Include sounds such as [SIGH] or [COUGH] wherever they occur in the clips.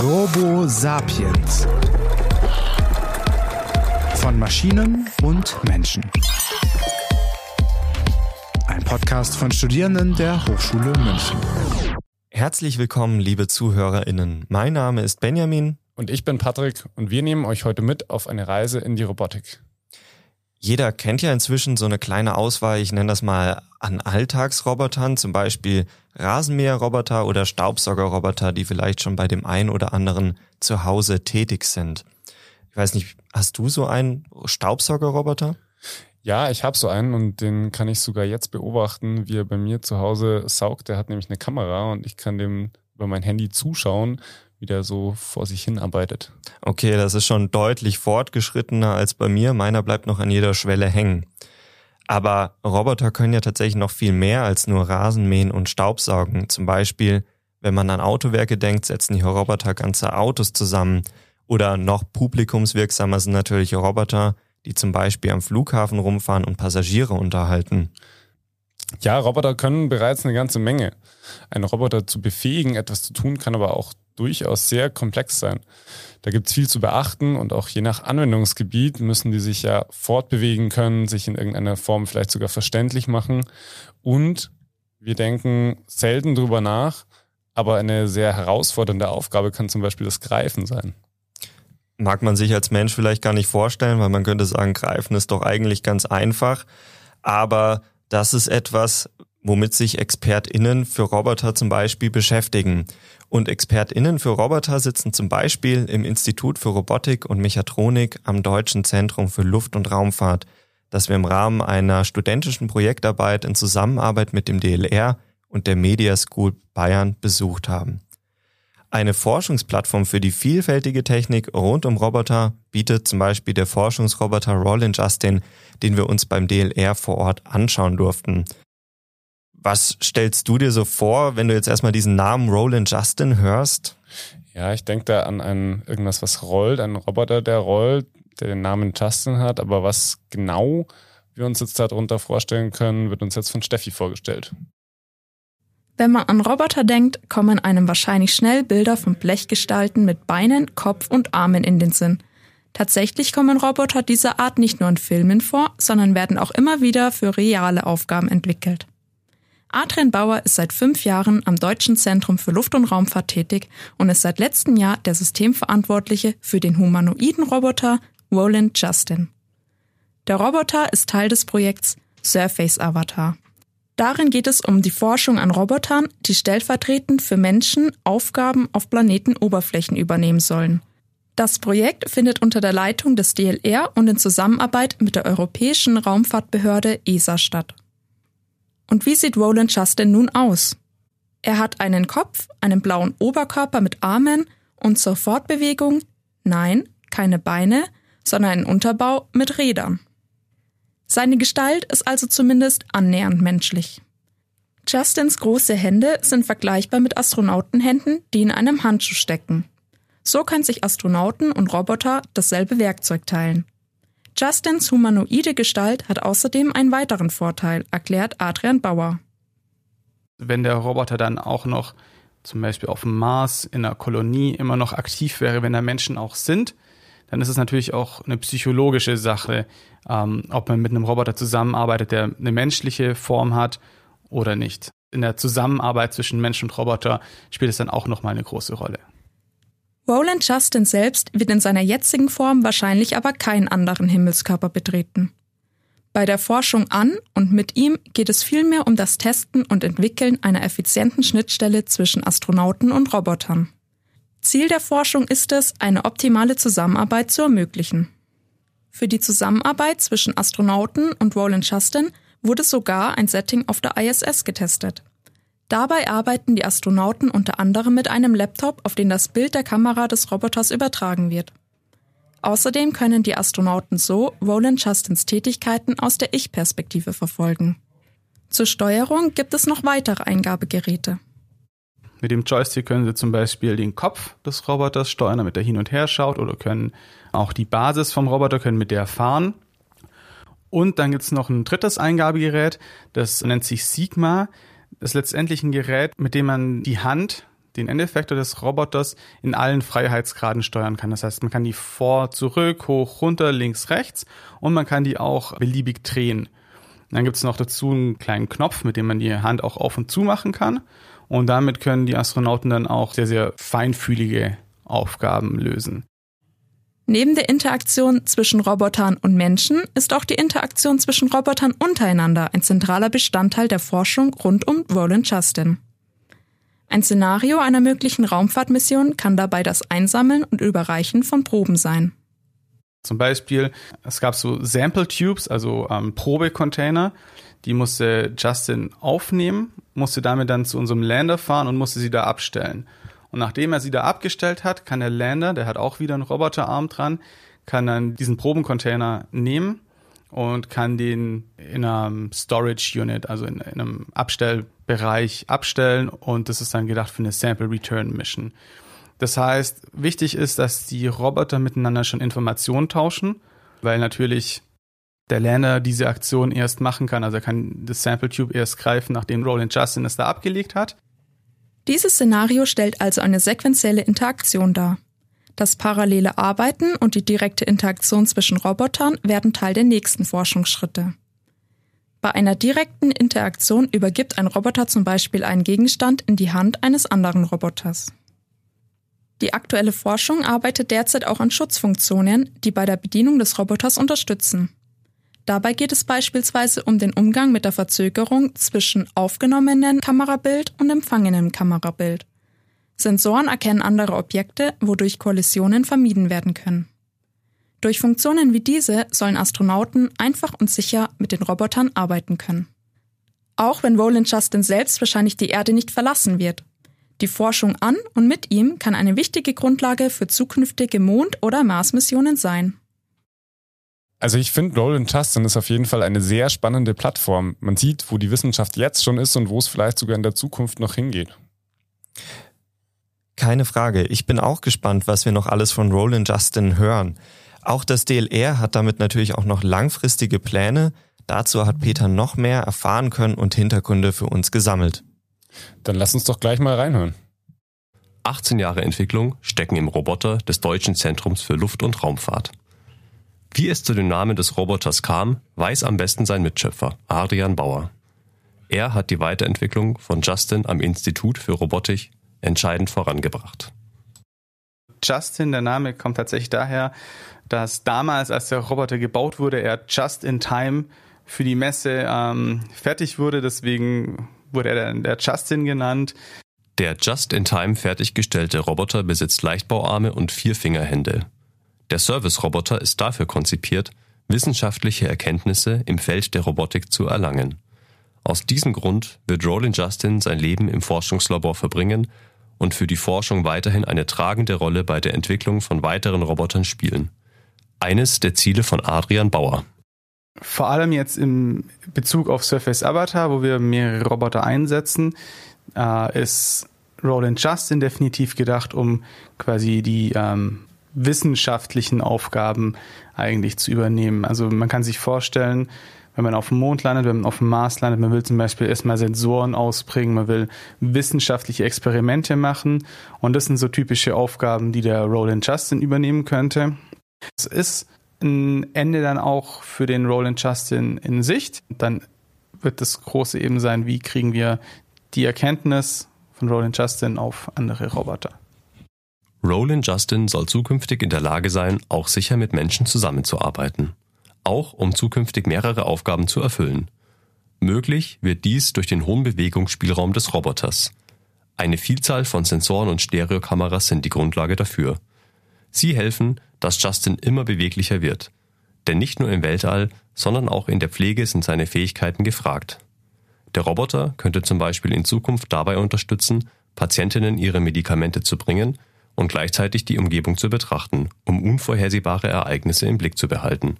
Robo Sapiens. Von Maschinen und Menschen. Ein Podcast von Studierenden der Hochschule München. Herzlich willkommen, liebe ZuhörerInnen. Mein Name ist Benjamin. Und ich bin Patrick und wir nehmen euch heute mit auf eine Reise in die Robotik. Jeder kennt ja inzwischen so eine kleine Auswahl, ich nenne das mal an Alltagsrobotern, zum Beispiel Rasenmäherroboter oder Staubsaugerroboter, die vielleicht schon bei dem einen oder anderen zu Hause tätig sind. Ich weiß nicht, hast du so einen Staubsaugerroboter? Ja, ich habe so einen und den kann ich sogar jetzt beobachten, wie er bei mir zu Hause saugt. Der hat nämlich eine Kamera und ich kann dem über mein Handy zuschauen, wie der so vor sich hin arbeitet. Okay, das ist schon deutlich fortgeschrittener als bei mir. Meiner bleibt noch an jeder Schwelle hängen. Aber Roboter können ja tatsächlich noch viel mehr als nur Rasenmähen und Staubsaugen. Zum Beispiel, wenn man an Autowerke denkt, setzen die Roboter ganze Autos zusammen. Oder noch publikumswirksamer sind natürlich Roboter, die zum Beispiel am Flughafen rumfahren und Passagiere unterhalten. Ja, Roboter können bereits eine ganze Menge. Einen Roboter zu befähigen, etwas zu tun, kann aber auch durchaus sehr komplex sein. Da gibt es viel zu beachten und auch je nach Anwendungsgebiet müssen die sich ja fortbewegen können, sich in irgendeiner Form vielleicht sogar verständlich machen. Und wir denken selten drüber nach, aber eine sehr herausfordernde Aufgabe kann zum Beispiel das Greifen sein. Mag man sich als Mensch vielleicht gar nicht vorstellen, weil man könnte sagen, Greifen ist doch eigentlich ganz einfach. Aber das ist etwas, womit sich ExpertInnen für Roboter zum Beispiel beschäftigen. Und ExpertInnen für Roboter sitzen zum Beispiel im Institut für Robotik und Mechatronik am Deutschen Zentrum für Luft- und Raumfahrt, das wir im Rahmen einer studentischen Projektarbeit in Zusammenarbeit mit dem DLR und der Media School Bayern besucht haben. Eine Forschungsplattform für die vielfältige Technik rund um Roboter bietet zum Beispiel der Forschungsroboter Roland Justin, den wir uns beim DLR vor Ort anschauen durften. Was stellst du dir so vor, wenn du jetzt erstmal diesen Namen Roland Justin hörst? Ja, ich denke da an ein, irgendwas, was rollt, einen Roboter, der rollt, der den Namen Justin hat, aber was genau wir uns jetzt darunter vorstellen können, wird uns jetzt von Steffi vorgestellt. Wenn man an Roboter denkt, kommen einem wahrscheinlich schnell Bilder von Blechgestalten mit Beinen, Kopf und Armen in den Sinn. Tatsächlich kommen Roboter dieser Art nicht nur in Filmen vor, sondern werden auch immer wieder für reale Aufgaben entwickelt. Adrian Bauer ist seit fünf Jahren am Deutschen Zentrum für Luft- und Raumfahrt tätig und ist seit letztem Jahr der Systemverantwortliche für den humanoiden Roboter Roland Justin. Der Roboter ist Teil des Projekts Surface Avatar. Darin geht es um die Forschung an Robotern, die stellvertretend für Menschen Aufgaben auf Planetenoberflächen übernehmen sollen. Das Projekt findet unter der Leitung des DLR und in Zusammenarbeit mit der Europäischen Raumfahrtbehörde ESA statt. Und wie sieht Roland Justin nun aus? Er hat einen Kopf, einen blauen Oberkörper mit Armen und zur Fortbewegung, nein, keine Beine, sondern einen Unterbau mit Rädern. Seine Gestalt ist also zumindest annähernd menschlich. Justins große Hände sind vergleichbar mit Astronautenhänden, die in einem Handschuh stecken. So können sich Astronauten und Roboter dasselbe Werkzeug teilen. Justins humanoide Gestalt hat außerdem einen weiteren Vorteil, erklärt Adrian Bauer. Wenn der Roboter dann auch noch zum Beispiel auf dem Mars in einer Kolonie immer noch aktiv wäre, wenn da Menschen auch sind, dann ist es natürlich auch eine psychologische Sache, ähm, ob man mit einem Roboter zusammenarbeitet, der eine menschliche Form hat oder nicht. In der Zusammenarbeit zwischen Mensch und Roboter spielt es dann auch nochmal eine große Rolle. Roland Justin selbst wird in seiner jetzigen Form wahrscheinlich aber keinen anderen Himmelskörper betreten. Bei der Forschung an und mit ihm geht es vielmehr um das Testen und Entwickeln einer effizienten Schnittstelle zwischen Astronauten und Robotern. Ziel der Forschung ist es, eine optimale Zusammenarbeit zu ermöglichen. Für die Zusammenarbeit zwischen Astronauten und Roland Justin wurde sogar ein Setting auf der ISS getestet. Dabei arbeiten die Astronauten unter anderem mit einem Laptop, auf den das Bild der Kamera des Roboters übertragen wird. Außerdem können die Astronauten so Roland Justins Tätigkeiten aus der Ich-Perspektive verfolgen. Zur Steuerung gibt es noch weitere Eingabegeräte. Mit dem Joystick können Sie zum Beispiel den Kopf des Roboters steuern, damit er hin und her schaut, oder können auch die Basis vom Roboter können mit der fahren. Und dann gibt es noch ein drittes Eingabegerät, das nennt sich Sigma. Das ist letztendlich ein Gerät, mit dem man die Hand den Endeffektor des Roboters in allen Freiheitsgraden steuern kann. Das heißt, man kann die vor, zurück, hoch, runter, links, rechts und man kann die auch beliebig drehen. Dann gibt es noch dazu einen kleinen Knopf, mit dem man die Hand auch auf und zu machen kann. Und damit können die Astronauten dann auch sehr, sehr feinfühlige Aufgaben lösen. Neben der Interaktion zwischen Robotern und Menschen ist auch die Interaktion zwischen Robotern untereinander ein zentraler Bestandteil der Forschung rund um Roland Justin. Ein Szenario einer möglichen Raumfahrtmission kann dabei das Einsammeln und Überreichen von Proben sein. Zum Beispiel, es gab so Sample Tubes, also ähm, Probecontainer, die musste Justin aufnehmen, musste damit dann zu unserem Lander fahren und musste sie da abstellen. Und nachdem er sie da abgestellt hat, kann der Lander, der hat auch wieder einen Roboterarm dran, kann dann diesen Probencontainer nehmen und kann den in einem Storage Unit, also in, in einem Abstellbereich abstellen und das ist dann gedacht für eine Sample Return Mission. Das heißt, wichtig ist, dass die Roboter miteinander schon Informationen tauschen, weil natürlich der Lander diese Aktion erst machen kann. Also er kann das Sample Tube erst greifen, nachdem Roland Justin es da abgelegt hat. Dieses Szenario stellt also eine sequenzielle Interaktion dar. Das parallele Arbeiten und die direkte Interaktion zwischen Robotern werden Teil der nächsten Forschungsschritte. Bei einer direkten Interaktion übergibt ein Roboter zum Beispiel einen Gegenstand in die Hand eines anderen Roboters. Die aktuelle Forschung arbeitet derzeit auch an Schutzfunktionen, die bei der Bedienung des Roboters unterstützen. Dabei geht es beispielsweise um den Umgang mit der Verzögerung zwischen aufgenommenem Kamerabild und empfangenem Kamerabild. Sensoren erkennen andere Objekte, wodurch Kollisionen vermieden werden können. Durch Funktionen wie diese sollen Astronauten einfach und sicher mit den Robotern arbeiten können. Auch wenn Roland Justin selbst wahrscheinlich die Erde nicht verlassen wird, die Forschung an und mit ihm kann eine wichtige Grundlage für zukünftige Mond- oder Mars-Missionen sein. Also ich finde, Roland Justin ist auf jeden Fall eine sehr spannende Plattform. Man sieht, wo die Wissenschaft jetzt schon ist und wo es vielleicht sogar in der Zukunft noch hingeht. Keine Frage. Ich bin auch gespannt, was wir noch alles von Roland Justin hören. Auch das DLR hat damit natürlich auch noch langfristige Pläne. Dazu hat Peter noch mehr erfahren können und Hintergründe für uns gesammelt. Dann lass uns doch gleich mal reinhören. 18 Jahre Entwicklung stecken im Roboter des Deutschen Zentrums für Luft- und Raumfahrt. Wie es zu dem Namen des Roboters kam, weiß am besten sein Mitschöpfer, Adrian Bauer. Er hat die Weiterentwicklung von Justin am Institut für Robotik entscheidend vorangebracht. Justin, der Name kommt tatsächlich daher, dass damals, als der Roboter gebaut wurde, er just in time für die Messe ähm, fertig wurde. Deswegen wurde er dann der Justin genannt. Der just-in-time fertiggestellte Roboter besitzt Leichtbauarme und vier Fingerhände. Der Service-Roboter ist dafür konzipiert, wissenschaftliche Erkenntnisse im Feld der Robotik zu erlangen. Aus diesem Grund wird Roland Justin sein Leben im Forschungslabor verbringen und für die Forschung weiterhin eine tragende Rolle bei der Entwicklung von weiteren Robotern spielen. Eines der Ziele von Adrian Bauer. Vor allem jetzt im Bezug auf Surface Avatar, wo wir mehrere Roboter einsetzen, äh, ist Roland Justin definitiv gedacht, um quasi die ähm, wissenschaftlichen Aufgaben eigentlich zu übernehmen. Also man kann sich vorstellen, wenn man auf dem Mond landet, wenn man auf dem Mars landet, man will zum Beispiel erstmal Sensoren ausbringen, man will wissenschaftliche Experimente machen und das sind so typische Aufgaben, die der Roland Justin übernehmen könnte. Es ist ein Ende dann auch für den Roland Justin in Sicht. Dann wird das Große eben sein, wie kriegen wir die Erkenntnis von Roland Justin auf andere Roboter. Roland Justin soll zukünftig in der Lage sein, auch sicher mit Menschen zusammenzuarbeiten. Auch um zukünftig mehrere Aufgaben zu erfüllen. Möglich wird dies durch den hohen Bewegungsspielraum des Roboters. Eine Vielzahl von Sensoren und Stereokameras sind die Grundlage dafür. Sie helfen, dass Justin immer beweglicher wird. Denn nicht nur im Weltall, sondern auch in der Pflege sind seine Fähigkeiten gefragt. Der Roboter könnte zum Beispiel in Zukunft dabei unterstützen, Patientinnen ihre Medikamente zu bringen und gleichzeitig die Umgebung zu betrachten, um unvorhersehbare Ereignisse im Blick zu behalten.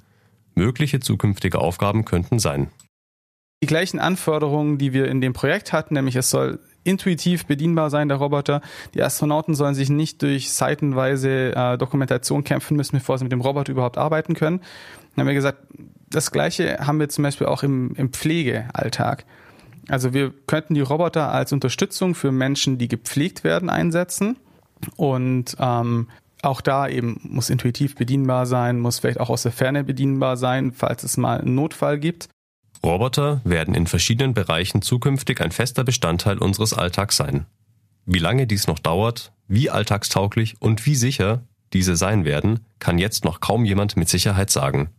Mögliche zukünftige Aufgaben könnten sein. Die gleichen Anforderungen, die wir in dem Projekt hatten, nämlich es soll intuitiv bedienbar sein, der Roboter. Die Astronauten sollen sich nicht durch seitenweise äh, Dokumentation kämpfen müssen, bevor sie mit dem Roboter überhaupt arbeiten können. Dann haben wir gesagt, das Gleiche haben wir zum Beispiel auch im, im Pflegealltag. Also wir könnten die Roboter als Unterstützung für Menschen, die gepflegt werden, einsetzen. Und ähm, auch da eben muss intuitiv bedienbar sein, muss vielleicht auch aus der Ferne bedienbar sein, falls es mal einen Notfall gibt. Roboter werden in verschiedenen Bereichen zukünftig ein fester Bestandteil unseres Alltags sein. Wie lange dies noch dauert, wie alltagstauglich und wie sicher diese sein werden, kann jetzt noch kaum jemand mit Sicherheit sagen.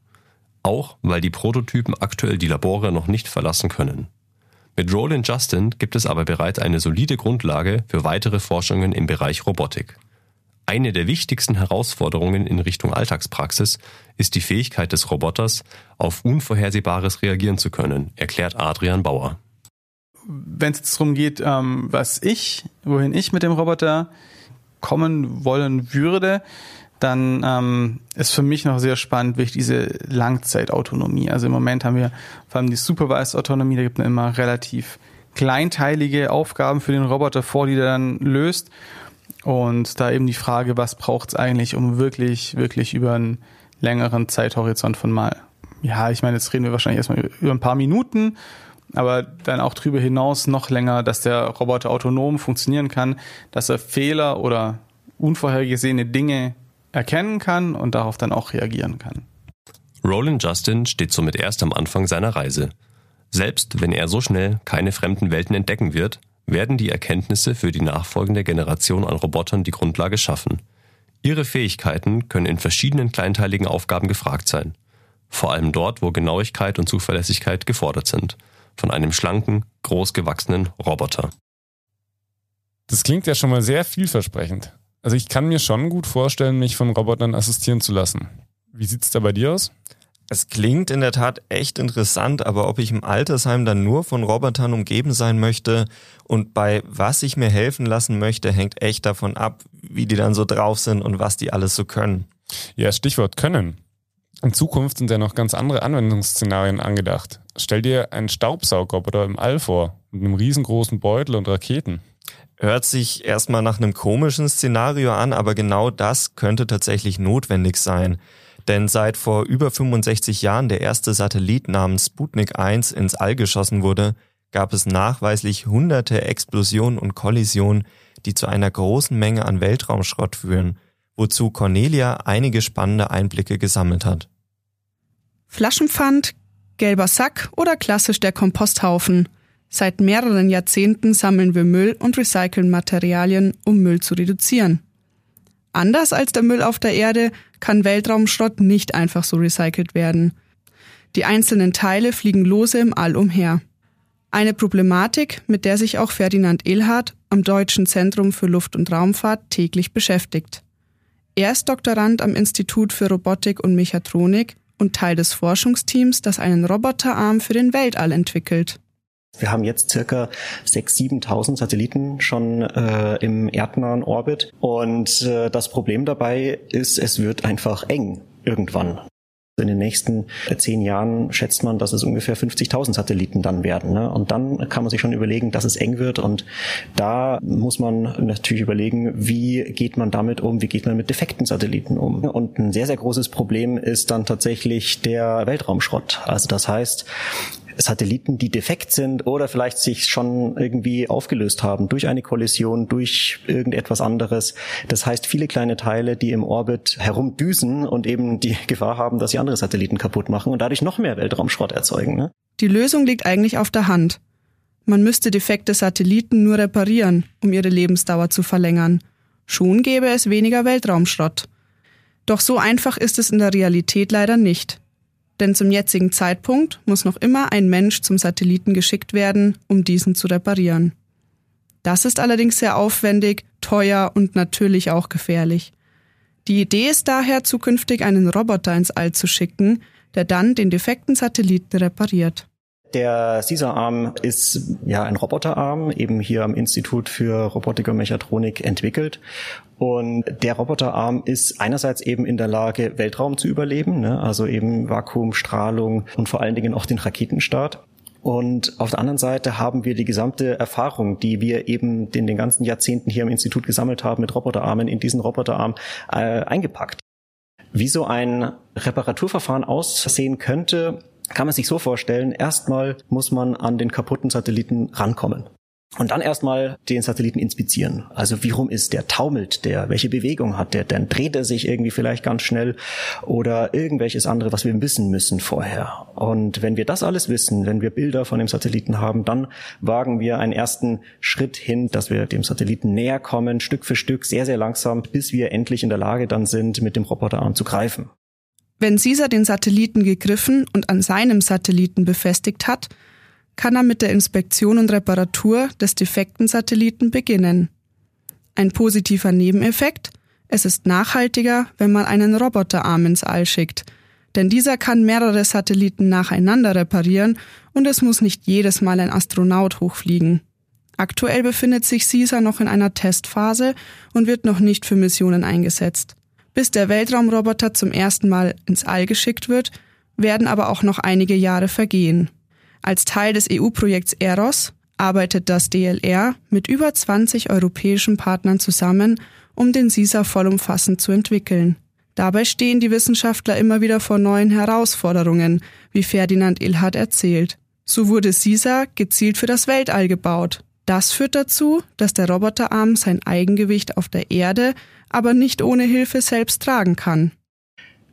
Auch weil die Prototypen aktuell die Labore noch nicht verlassen können. Mit Roland Justin gibt es aber bereits eine solide Grundlage für weitere Forschungen im Bereich Robotik. Eine der wichtigsten Herausforderungen in Richtung Alltagspraxis ist die Fähigkeit des Roboters, auf Unvorhersehbares reagieren zu können, erklärt Adrian Bauer. Wenn es darum geht, ähm, was ich, wohin ich mit dem Roboter kommen wollen würde, dann ähm, ist für mich noch sehr spannend wirklich diese Langzeitautonomie. Also im Moment haben wir vor allem die Supervised Autonomie, da gibt es immer relativ kleinteilige Aufgaben für den Roboter vor, die er dann löst. Und da eben die Frage, was braucht es eigentlich, um wirklich, wirklich über einen längeren Zeithorizont von mal, ja, ich meine, jetzt reden wir wahrscheinlich erstmal über ein paar Minuten, aber dann auch darüber hinaus noch länger, dass der Roboter autonom funktionieren kann, dass er Fehler oder unvorhergesehene Dinge erkennen kann und darauf dann auch reagieren kann. Roland Justin steht somit erst am Anfang seiner Reise. Selbst wenn er so schnell keine fremden Welten entdecken wird, werden die Erkenntnisse für die nachfolgende Generation an Robotern die Grundlage schaffen. Ihre Fähigkeiten können in verschiedenen kleinteiligen Aufgaben gefragt sein. Vor allem dort, wo Genauigkeit und Zuverlässigkeit gefordert sind. Von einem schlanken, großgewachsenen Roboter. Das klingt ja schon mal sehr vielversprechend. Also ich kann mir schon gut vorstellen, mich von Robotern assistieren zu lassen. Wie sieht's da bei dir aus? Es klingt in der Tat echt interessant, aber ob ich im Altersheim dann nur von Robotern umgeben sein möchte und bei was ich mir helfen lassen möchte, hängt echt davon ab, wie die dann so drauf sind und was die alles so können. Ja, Stichwort können. In Zukunft sind ja noch ganz andere Anwendungsszenarien angedacht. Stell dir einen Staubsaugroboter im All vor, mit einem riesengroßen Beutel und Raketen. Hört sich erstmal nach einem komischen Szenario an, aber genau das könnte tatsächlich notwendig sein. Denn seit vor über 65 Jahren der erste Satellit namens Sputnik 1 ins All geschossen wurde, gab es nachweislich hunderte Explosionen und Kollisionen, die zu einer großen Menge an Weltraumschrott führen, wozu Cornelia einige spannende Einblicke gesammelt hat. Flaschenpfand, gelber Sack oder klassisch der Komposthaufen. Seit mehreren Jahrzehnten sammeln wir Müll und recyceln Materialien, um Müll zu reduzieren. Anders als der Müll auf der Erde kann Weltraumschrott nicht einfach so recycelt werden. Die einzelnen Teile fliegen lose im All umher. Eine Problematik, mit der sich auch Ferdinand Ilhardt am Deutschen Zentrum für Luft- und Raumfahrt täglich beschäftigt. Er ist Doktorand am Institut für Robotik und Mechatronik und Teil des Forschungsteams, das einen Roboterarm für den Weltall entwickelt. Wir haben jetzt circa 6.000, 7.000 Satelliten schon äh, im erdnahen Orbit. Und äh, das Problem dabei ist, es wird einfach eng irgendwann. In den nächsten äh, zehn Jahren schätzt man, dass es ungefähr 50.000 Satelliten dann werden. Ne? Und dann kann man sich schon überlegen, dass es eng wird. Und da muss man natürlich überlegen, wie geht man damit um, wie geht man mit defekten Satelliten um. Und ein sehr, sehr großes Problem ist dann tatsächlich der Weltraumschrott. Also das heißt, Satelliten, die defekt sind oder vielleicht sich schon irgendwie aufgelöst haben durch eine Kollision, durch irgendetwas anderes. Das heißt, viele kleine Teile, die im Orbit herumdüsen und eben die [LAUGHS] Gefahr haben, dass sie andere Satelliten kaputt machen und dadurch noch mehr Weltraumschrott erzeugen. Ne? Die Lösung liegt eigentlich auf der Hand. Man müsste defekte Satelliten nur reparieren, um ihre Lebensdauer zu verlängern. Schon gäbe es weniger Weltraumschrott. Doch so einfach ist es in der Realität leider nicht denn zum jetzigen Zeitpunkt muss noch immer ein Mensch zum Satelliten geschickt werden, um diesen zu reparieren. Das ist allerdings sehr aufwendig, teuer und natürlich auch gefährlich. Die Idee ist daher, zukünftig einen Roboter ins All zu schicken, der dann den defekten Satelliten repariert. Der CISA-Arm ist ja ein Roboterarm, eben hier am Institut für Robotik und Mechatronik entwickelt. Und der Roboterarm ist einerseits eben in der Lage, Weltraum zu überleben, ne? also eben Vakuum, Strahlung und vor allen Dingen auch den Raketenstart. Und auf der anderen Seite haben wir die gesamte Erfahrung, die wir eben in den ganzen Jahrzehnten hier im Institut gesammelt haben mit Roboterarmen, in diesen Roboterarm äh, eingepackt. Wie so ein Reparaturverfahren aussehen könnte, kann man sich so vorstellen, erstmal muss man an den kaputten Satelliten rankommen. Und dann erstmal den Satelliten inspizieren. Also wie rum ist der? Taumelt der? Welche Bewegung hat der? Dann dreht er sich irgendwie vielleicht ganz schnell oder irgendwelches andere, was wir wissen müssen vorher. Und wenn wir das alles wissen, wenn wir Bilder von dem Satelliten haben, dann wagen wir einen ersten Schritt hin, dass wir dem Satelliten näher kommen, Stück für Stück, sehr, sehr langsam, bis wir endlich in der Lage dann sind, mit dem Roboterarm zu greifen. Wenn Caesar den Satelliten gegriffen und an seinem Satelliten befestigt hat, kann er mit der Inspektion und Reparatur des defekten Satelliten beginnen. Ein positiver Nebeneffekt, es ist nachhaltiger, wenn man einen Roboterarm ins All schickt, denn dieser kann mehrere Satelliten nacheinander reparieren und es muss nicht jedes Mal ein Astronaut hochfliegen. Aktuell befindet sich CISA noch in einer Testphase und wird noch nicht für Missionen eingesetzt. Bis der Weltraumroboter zum ersten Mal ins All geschickt wird, werden aber auch noch einige Jahre vergehen. Als Teil des EU-Projekts EROS arbeitet das DLR mit über 20 europäischen Partnern zusammen, um den SISA vollumfassend zu entwickeln. Dabei stehen die Wissenschaftler immer wieder vor neuen Herausforderungen, wie Ferdinand Ilhardt erzählt. So wurde SISA gezielt für das Weltall gebaut. Das führt dazu, dass der Roboterarm sein Eigengewicht auf der Erde aber nicht ohne Hilfe selbst tragen kann.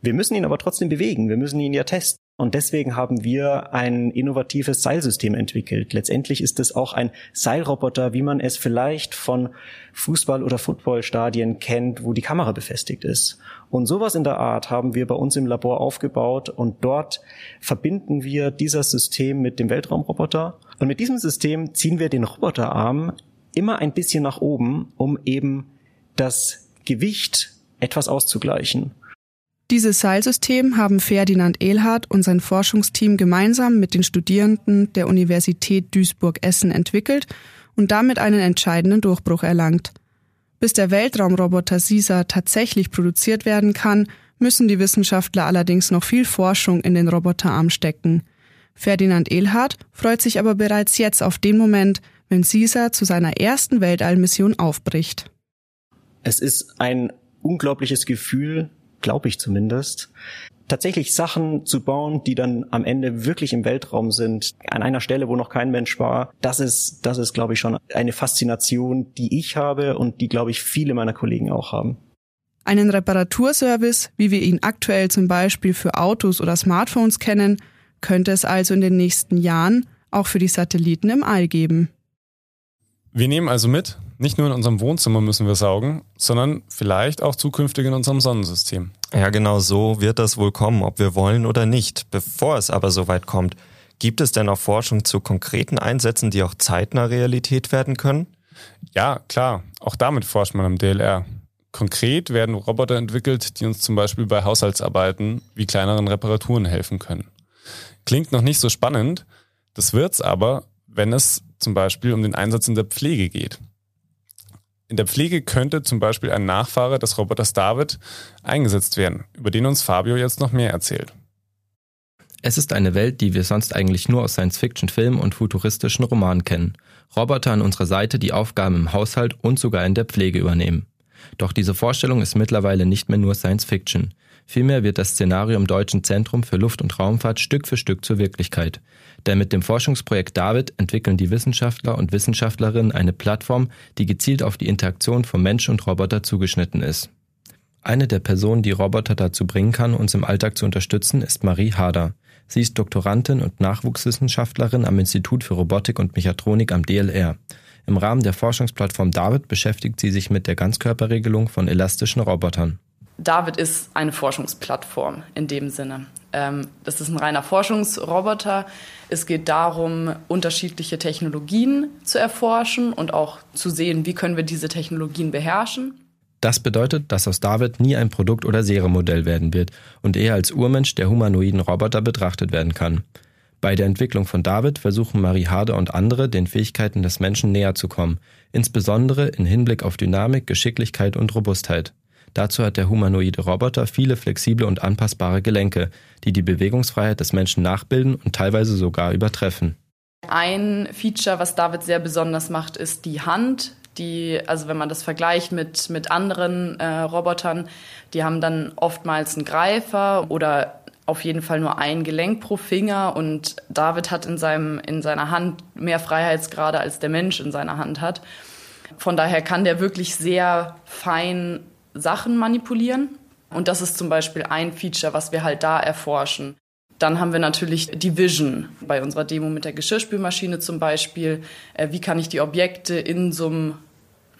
Wir müssen ihn aber trotzdem bewegen, wir müssen ihn ja testen. Und deswegen haben wir ein innovatives Seilsystem entwickelt. Letztendlich ist es auch ein Seilroboter, wie man es vielleicht von Fußball- oder Footballstadien kennt, wo die Kamera befestigt ist. Und sowas in der Art haben wir bei uns im Labor aufgebaut und dort verbinden wir dieses System mit dem Weltraumroboter. Und mit diesem System ziehen wir den Roboterarm immer ein bisschen nach oben, um eben das Gewicht etwas auszugleichen. Dieses Seilsystem haben Ferdinand Ehlhardt und sein Forschungsteam gemeinsam mit den Studierenden der Universität Duisburg-Essen entwickelt und damit einen entscheidenden Durchbruch erlangt. Bis der Weltraumroboter SISA tatsächlich produziert werden kann, müssen die Wissenschaftler allerdings noch viel Forschung in den Roboterarm stecken. Ferdinand Ehlhardt freut sich aber bereits jetzt auf den Moment, wenn SISA zu seiner ersten Weltallmission aufbricht. Es ist ein unglaubliches Gefühl, glaube ich zumindest, tatsächlich Sachen zu bauen, die dann am Ende wirklich im Weltraum sind, an einer Stelle, wo noch kein Mensch war, das ist, das ist, glaube ich, schon eine Faszination, die ich habe und die, glaube ich, viele meiner Kollegen auch haben. Einen Reparaturservice, wie wir ihn aktuell zum Beispiel für Autos oder Smartphones kennen, könnte es also in den nächsten Jahren auch für die Satelliten im All geben. Wir nehmen also mit, nicht nur in unserem Wohnzimmer müssen wir saugen, sondern vielleicht auch zukünftig in unserem Sonnensystem. Ja, genau so wird das wohl kommen, ob wir wollen oder nicht. Bevor es aber soweit kommt, gibt es denn auch Forschung zu konkreten Einsätzen, die auch zeitnah Realität werden können? Ja, klar. Auch damit forscht man am DLR. Konkret werden Roboter entwickelt, die uns zum Beispiel bei Haushaltsarbeiten wie kleineren Reparaturen helfen können. Klingt noch nicht so spannend, das wird's aber, wenn es zum Beispiel um den Einsatz in der Pflege geht. In der Pflege könnte zum Beispiel ein Nachfahre des Roboters David eingesetzt werden, über den uns Fabio jetzt noch mehr erzählt. Es ist eine Welt, die wir sonst eigentlich nur aus Science-Fiction-Filmen und futuristischen Romanen kennen. Roboter an unserer Seite, die Aufgaben im Haushalt und sogar in der Pflege übernehmen. Doch diese Vorstellung ist mittlerweile nicht mehr nur Science-Fiction. Vielmehr wird das Szenario im Deutschen Zentrum für Luft- und Raumfahrt Stück für Stück zur Wirklichkeit. Denn mit dem Forschungsprojekt David entwickeln die Wissenschaftler und Wissenschaftlerinnen eine Plattform, die gezielt auf die Interaktion von Mensch und Roboter zugeschnitten ist. Eine der Personen, die Roboter dazu bringen kann, uns im Alltag zu unterstützen, ist Marie Hader. Sie ist Doktorandin und Nachwuchswissenschaftlerin am Institut für Robotik und Mechatronik am DLR. Im Rahmen der Forschungsplattform David beschäftigt sie sich mit der Ganzkörperregelung von elastischen Robotern. David ist eine Forschungsplattform in dem Sinne. Ähm, das ist ein reiner Forschungsroboter. Es geht darum, unterschiedliche Technologien zu erforschen und auch zu sehen, wie können wir diese Technologien beherrschen. Das bedeutet, dass aus David nie ein Produkt oder Serienmodell werden wird und eher als Urmensch der humanoiden Roboter betrachtet werden kann. Bei der Entwicklung von David versuchen Marie Harder und andere, den Fähigkeiten des Menschen näher zu kommen, insbesondere in Hinblick auf Dynamik, Geschicklichkeit und Robustheit. Dazu hat der humanoide Roboter viele flexible und anpassbare Gelenke, die die Bewegungsfreiheit des Menschen nachbilden und teilweise sogar übertreffen. Ein Feature, was David sehr besonders macht, ist die Hand. Die, also wenn man das vergleicht mit, mit anderen äh, Robotern, die haben dann oftmals einen Greifer oder auf jeden Fall nur ein Gelenk pro Finger und David hat in, seinem, in seiner Hand mehr Freiheitsgrade, als der Mensch in seiner Hand hat. Von daher kann der wirklich sehr fein Sachen manipulieren. Und das ist zum Beispiel ein Feature, was wir halt da erforschen. Dann haben wir natürlich die Vision bei unserer Demo mit der Geschirrspülmaschine zum Beispiel. Äh, wie kann ich die Objekte in so einem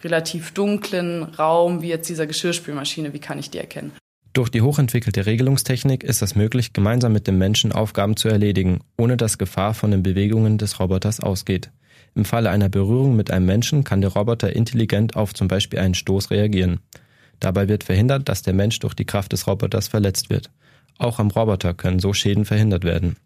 relativ dunklen Raum wie jetzt dieser Geschirrspülmaschine, wie kann ich die erkennen? Durch die hochentwickelte Regelungstechnik ist es möglich, gemeinsam mit dem Menschen Aufgaben zu erledigen, ohne dass Gefahr von den Bewegungen des Roboters ausgeht. Im Falle einer Berührung mit einem Menschen kann der Roboter intelligent auf zum Beispiel einen Stoß reagieren. Dabei wird verhindert, dass der Mensch durch die Kraft des Roboters verletzt wird. Auch am Roboter können so Schäden verhindert werden.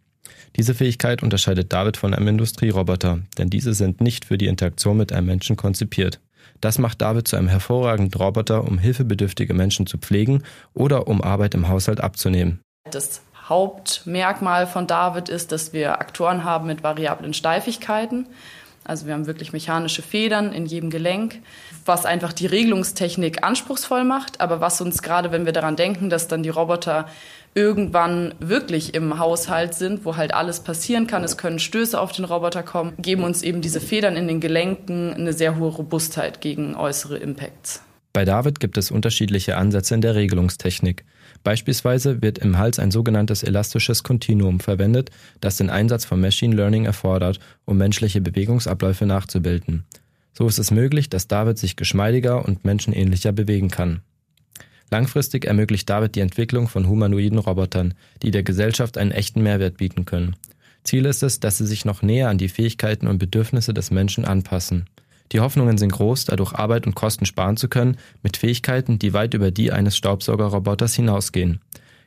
Diese Fähigkeit unterscheidet David von einem Industrieroboter, denn diese sind nicht für die Interaktion mit einem Menschen konzipiert. Das macht David zu einem hervorragenden Roboter, um hilfebedürftige Menschen zu pflegen oder um Arbeit im Haushalt abzunehmen. Das Hauptmerkmal von David ist, dass wir Aktoren haben mit variablen Steifigkeiten. Also wir haben wirklich mechanische Federn in jedem Gelenk, was einfach die Regelungstechnik anspruchsvoll macht, aber was uns gerade, wenn wir daran denken, dass dann die Roboter irgendwann wirklich im Haushalt sind, wo halt alles passieren kann, es können Stöße auf den Roboter kommen, geben uns eben diese Federn in den Gelenken eine sehr hohe Robustheit gegen äußere Impacts. Bei David gibt es unterschiedliche Ansätze in der Regelungstechnik. Beispielsweise wird im Hals ein sogenanntes elastisches Kontinuum verwendet, das den Einsatz von Machine Learning erfordert, um menschliche Bewegungsabläufe nachzubilden. So ist es möglich, dass David sich geschmeidiger und menschenähnlicher bewegen kann. Langfristig ermöglicht David die Entwicklung von humanoiden Robotern, die der Gesellschaft einen echten Mehrwert bieten können. Ziel ist es, dass sie sich noch näher an die Fähigkeiten und Bedürfnisse des Menschen anpassen. Die Hoffnungen sind groß, dadurch Arbeit und Kosten sparen zu können, mit Fähigkeiten, die weit über die eines Staubsaugerroboters hinausgehen.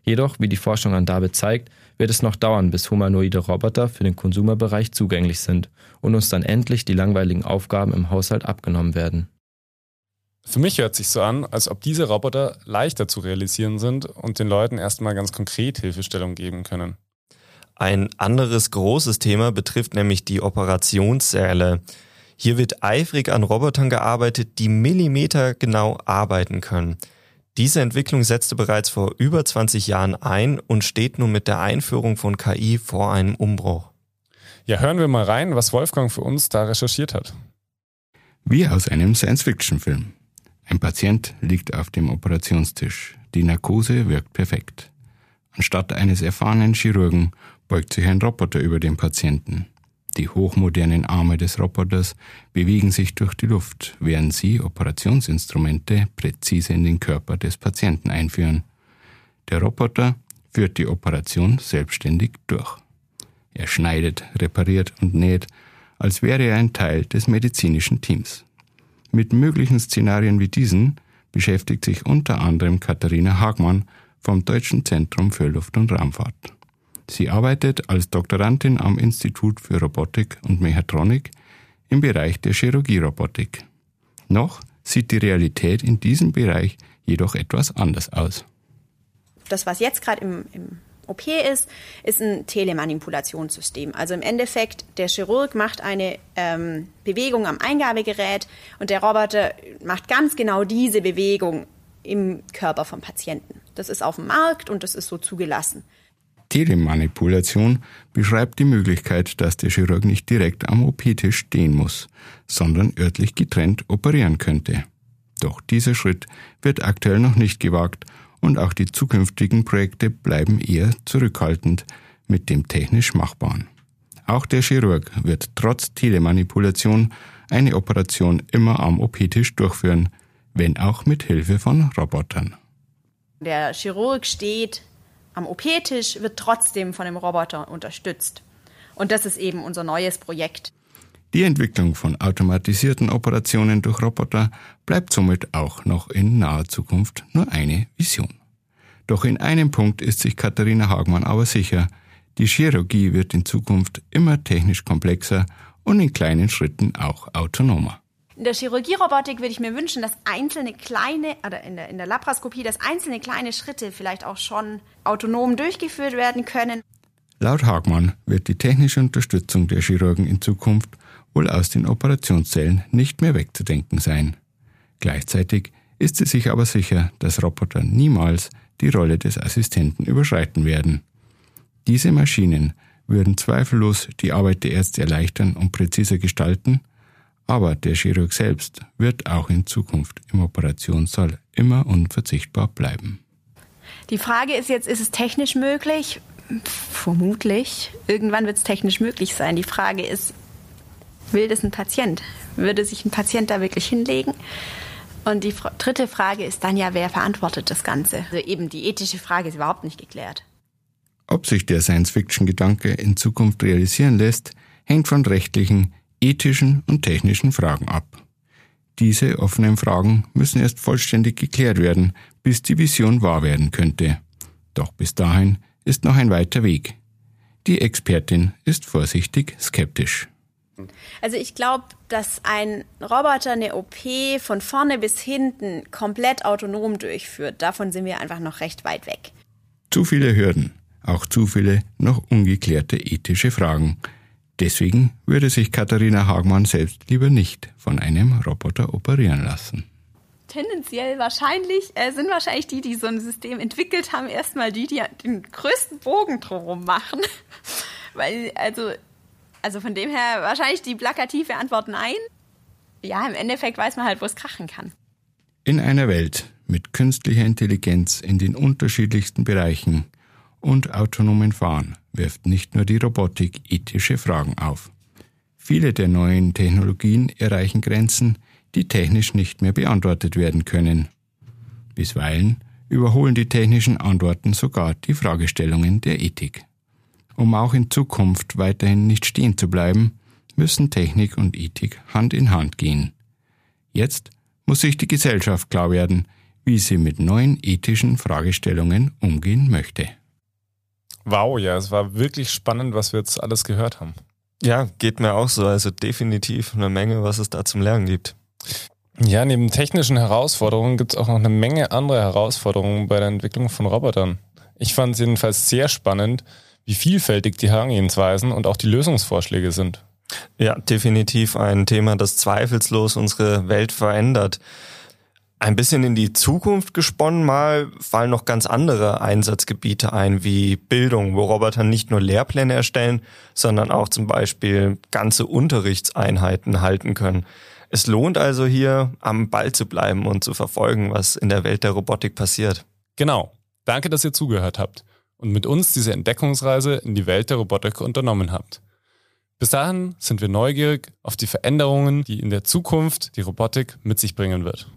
Jedoch, wie die Forschung an David zeigt, wird es noch dauern, bis humanoide Roboter für den Konsumerbereich zugänglich sind und uns dann endlich die langweiligen Aufgaben im Haushalt abgenommen werden. Für mich hört sich so an, als ob diese Roboter leichter zu realisieren sind und den Leuten erstmal ganz konkret Hilfestellung geben können. Ein anderes großes Thema betrifft nämlich die Operationssäle. Hier wird eifrig an Robotern gearbeitet, die Millimeter genau arbeiten können. Diese Entwicklung setzte bereits vor über 20 Jahren ein und steht nun mit der Einführung von KI vor einem Umbruch. Ja, hören wir mal rein, was Wolfgang für uns da recherchiert hat. Wie aus einem Science-Fiction-Film. Ein Patient liegt auf dem Operationstisch. Die Narkose wirkt perfekt. Anstatt eines erfahrenen Chirurgen beugt sich ein Roboter über den Patienten. Die hochmodernen Arme des Roboters bewegen sich durch die Luft, während sie Operationsinstrumente präzise in den Körper des Patienten einführen. Der Roboter führt die Operation selbstständig durch. Er schneidet, repariert und näht, als wäre er ein Teil des medizinischen Teams. Mit möglichen Szenarien wie diesen beschäftigt sich unter anderem Katharina Hagmann vom Deutschen Zentrum für Luft- und Raumfahrt. Sie arbeitet als Doktorandin am Institut für Robotik und Mechatronik im Bereich der Chirurgierobotik. Noch sieht die Realität in diesem Bereich jedoch etwas anders aus. Das, was jetzt gerade im, im OP ist, ist ein Telemanipulationssystem. Also im Endeffekt, der Chirurg macht eine ähm, Bewegung am Eingabegerät und der Roboter macht ganz genau diese Bewegung im Körper vom Patienten. Das ist auf dem Markt und das ist so zugelassen. Telemanipulation beschreibt die Möglichkeit, dass der Chirurg nicht direkt am OP-Tisch stehen muss, sondern örtlich getrennt operieren könnte. Doch dieser Schritt wird aktuell noch nicht gewagt und auch die zukünftigen Projekte bleiben eher zurückhaltend mit dem technisch Machbaren. Auch der Chirurg wird trotz Telemanipulation eine Operation immer am OP-Tisch durchführen, wenn auch mit Hilfe von Robotern. Der Chirurg steht am OP-Tisch wird trotzdem von dem Roboter unterstützt. Und das ist eben unser neues Projekt. Die Entwicklung von automatisierten Operationen durch Roboter bleibt somit auch noch in naher Zukunft nur eine Vision. Doch in einem Punkt ist sich Katharina Hagmann aber sicher, die Chirurgie wird in Zukunft immer technisch komplexer und in kleinen Schritten auch autonomer. In der Chirurgierobotik würde ich mir wünschen, dass einzelne kleine, oder in der, in der Laparoskopie, dass einzelne kleine Schritte vielleicht auch schon autonom durchgeführt werden können. Laut Hagmann wird die technische Unterstützung der Chirurgen in Zukunft wohl aus den Operationszellen nicht mehr wegzudenken sein. Gleichzeitig ist sie sich aber sicher, dass Roboter niemals die Rolle des Assistenten überschreiten werden. Diese Maschinen würden zweifellos die Arbeit der Ärzte erleichtern und präziser gestalten, aber der Chirurg selbst wird auch in Zukunft im Operationssaal immer unverzichtbar bleiben. Die Frage ist jetzt, ist es technisch möglich? Vermutlich. Irgendwann wird es technisch möglich sein. Die Frage ist, will das ein Patient? Würde sich ein Patient da wirklich hinlegen? Und die dritte Frage ist dann ja, wer verantwortet das Ganze? Also eben die ethische Frage ist überhaupt nicht geklärt. Ob sich der Science-Fiction-Gedanke in Zukunft realisieren lässt, hängt von rechtlichen, ethischen und technischen Fragen ab. Diese offenen Fragen müssen erst vollständig geklärt werden, bis die Vision wahr werden könnte. Doch bis dahin ist noch ein weiter Weg. Die Expertin ist vorsichtig skeptisch. Also ich glaube, dass ein Roboter eine OP von vorne bis hinten komplett autonom durchführt. Davon sind wir einfach noch recht weit weg. Zu viele Hürden auch zu viele noch ungeklärte ethische Fragen. Deswegen würde sich Katharina Hagmann selbst lieber nicht von einem Roboter operieren lassen. Tendenziell wahrscheinlich äh, sind wahrscheinlich die, die so ein System entwickelt haben, erstmal die, die den größten Bogen drumherum machen. [LAUGHS] Weil, also, also von dem her wahrscheinlich die plakative Antwort nein. Ja, im Endeffekt weiß man halt, wo es krachen kann. In einer Welt mit künstlicher Intelligenz in den unterschiedlichsten Bereichen und autonomen Fahren wirft nicht nur die Robotik ethische Fragen auf. Viele der neuen Technologien erreichen Grenzen, die technisch nicht mehr beantwortet werden können. Bisweilen überholen die technischen Antworten sogar die Fragestellungen der Ethik. Um auch in Zukunft weiterhin nicht stehen zu bleiben, müssen Technik und Ethik Hand in Hand gehen. Jetzt muss sich die Gesellschaft klar werden, wie sie mit neuen ethischen Fragestellungen umgehen möchte. Wow, ja, es war wirklich spannend, was wir jetzt alles gehört haben. Ja, geht mir auch so. Also definitiv eine Menge, was es da zum Lernen gibt. Ja, neben technischen Herausforderungen gibt es auch noch eine Menge andere Herausforderungen bei der Entwicklung von Robotern. Ich fand es jedenfalls sehr spannend, wie vielfältig die Herangehensweisen und auch die Lösungsvorschläge sind. Ja, definitiv ein Thema, das zweifellos unsere Welt verändert. Ein bisschen in die Zukunft gesponnen mal fallen noch ganz andere Einsatzgebiete ein, wie Bildung, wo Roboter nicht nur Lehrpläne erstellen, sondern auch zum Beispiel ganze Unterrichtseinheiten halten können. Es lohnt also hier am Ball zu bleiben und zu verfolgen, was in der Welt der Robotik passiert. Genau. Danke, dass ihr zugehört habt und mit uns diese Entdeckungsreise in die Welt der Robotik unternommen habt. Bis dahin sind wir neugierig auf die Veränderungen, die in der Zukunft die Robotik mit sich bringen wird.